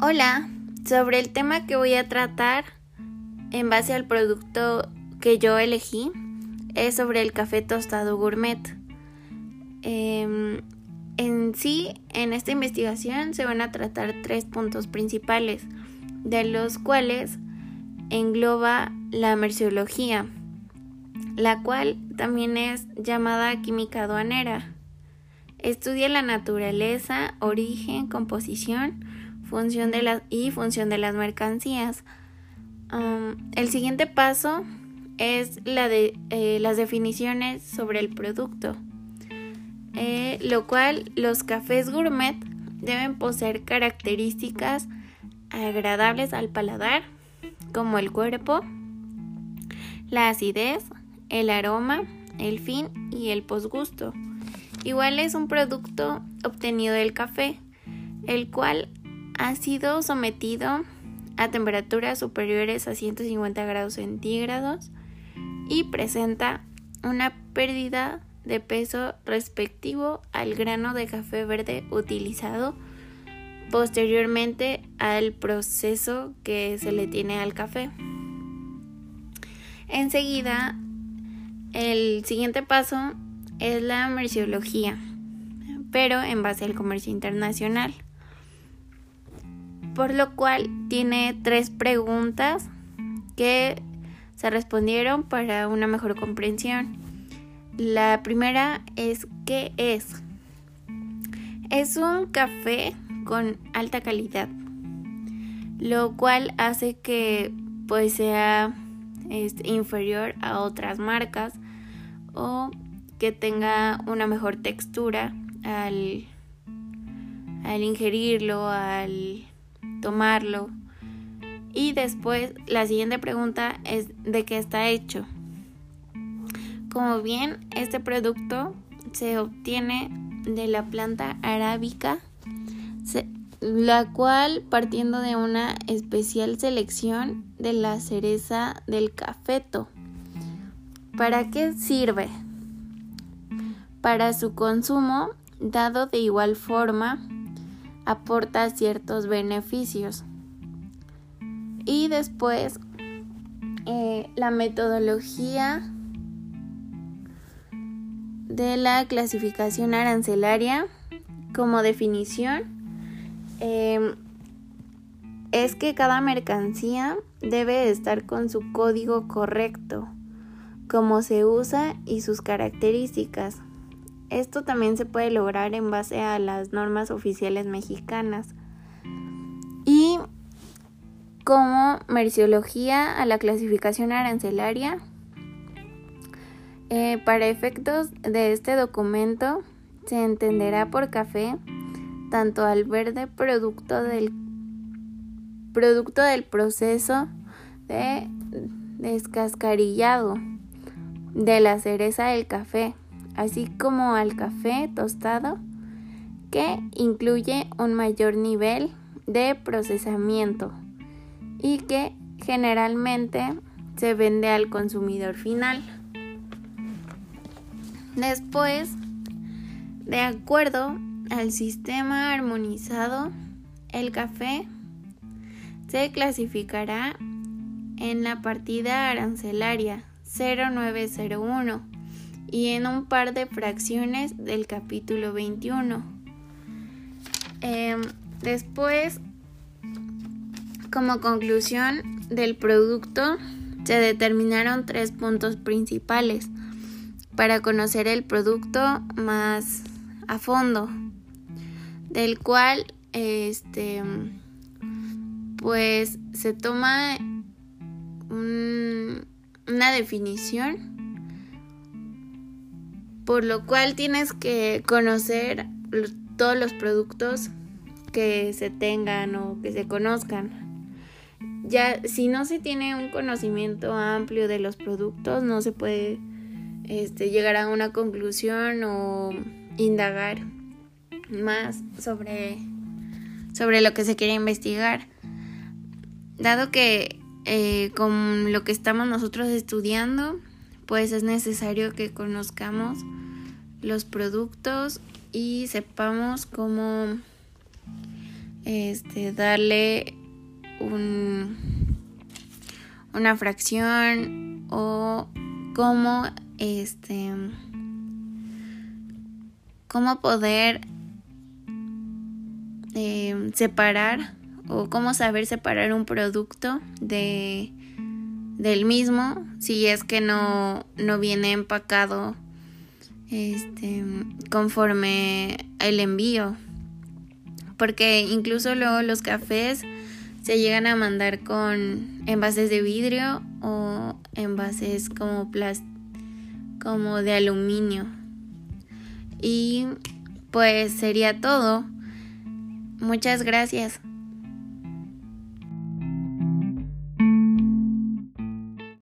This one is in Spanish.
Hola, sobre el tema que voy a tratar en base al producto que yo elegí es sobre el café tostado gourmet. Em, en sí, en esta investigación se van a tratar tres puntos principales, de los cuales engloba la merciología, la cual también es llamada química aduanera. Estudia la naturaleza, origen, composición, función de las y función de las mercancías. el siguiente paso es la de eh, las definiciones sobre el producto, eh, lo cual los cafés gourmet deben poseer características agradables al paladar, como el cuerpo, la acidez, el aroma, el fin y el posgusto. Igual es un producto obtenido del café, el cual ha sido sometido a temperaturas superiores a 150 grados centígrados y presenta una pérdida de peso respectivo al grano de café verde utilizado posteriormente al proceso que se le tiene al café. Enseguida, el siguiente paso es la merciología, pero en base al comercio internacional por lo cual tiene tres preguntas que se respondieron para una mejor comprensión. La primera es ¿qué es? Es un café con alta calidad, lo cual hace que pues sea este, inferior a otras marcas o que tenga una mejor textura al, al ingerirlo, al tomarlo. Y después la siguiente pregunta es de qué está hecho. Como bien, este producto se obtiene de la planta arábica, la cual partiendo de una especial selección de la cereza del cafeto. ¿Para qué sirve? Para su consumo, dado de igual forma aporta ciertos beneficios. Y después eh, la metodología de la clasificación arancelaria como definición em, es que cada mercancía debe estar con su código correcto, cómo se usa y sus características. Esto también se puede lograr en base a las normas oficiales mexicanas. Y como merciología a la clasificación arancelaria, eh, para efectos de este documento se entenderá por café tanto al verde producto del producto del proceso de descascarillado de la cereza del café así como al café tostado, que incluye un mayor nivel de procesamiento y que generalmente se vende al consumidor final. Después, de acuerdo al sistema armonizado, el café se clasificará en la partida arancelaria 0901 y en un par de fracciones del capítulo 21. Em, después, como conclusión del producto, se determinaron tres puntos principales para conocer el producto más a fondo, del cual este pues se toma una definición por lo cual tienes que conocer todos los productos que se tengan o que se conozcan. Ya si no se tiene un conocimiento amplio de los productos, no se puede este, llegar a una conclusión o indagar más sobre, sobre lo que se quiere investigar. Dado que eh, con lo que estamos nosotros estudiando, pues es necesario que conozcamos los productos y sepamos cómo este, darle un, una fracción o cómo este cómo poder eh, separar o cómo saber separar un producto de del mismo si es que no, no viene empacado este, conforme el envío. Porque incluso luego los cafés se llegan a mandar con envases de vidrio o envases como como de aluminio. Y pues sería todo. Muchas gracias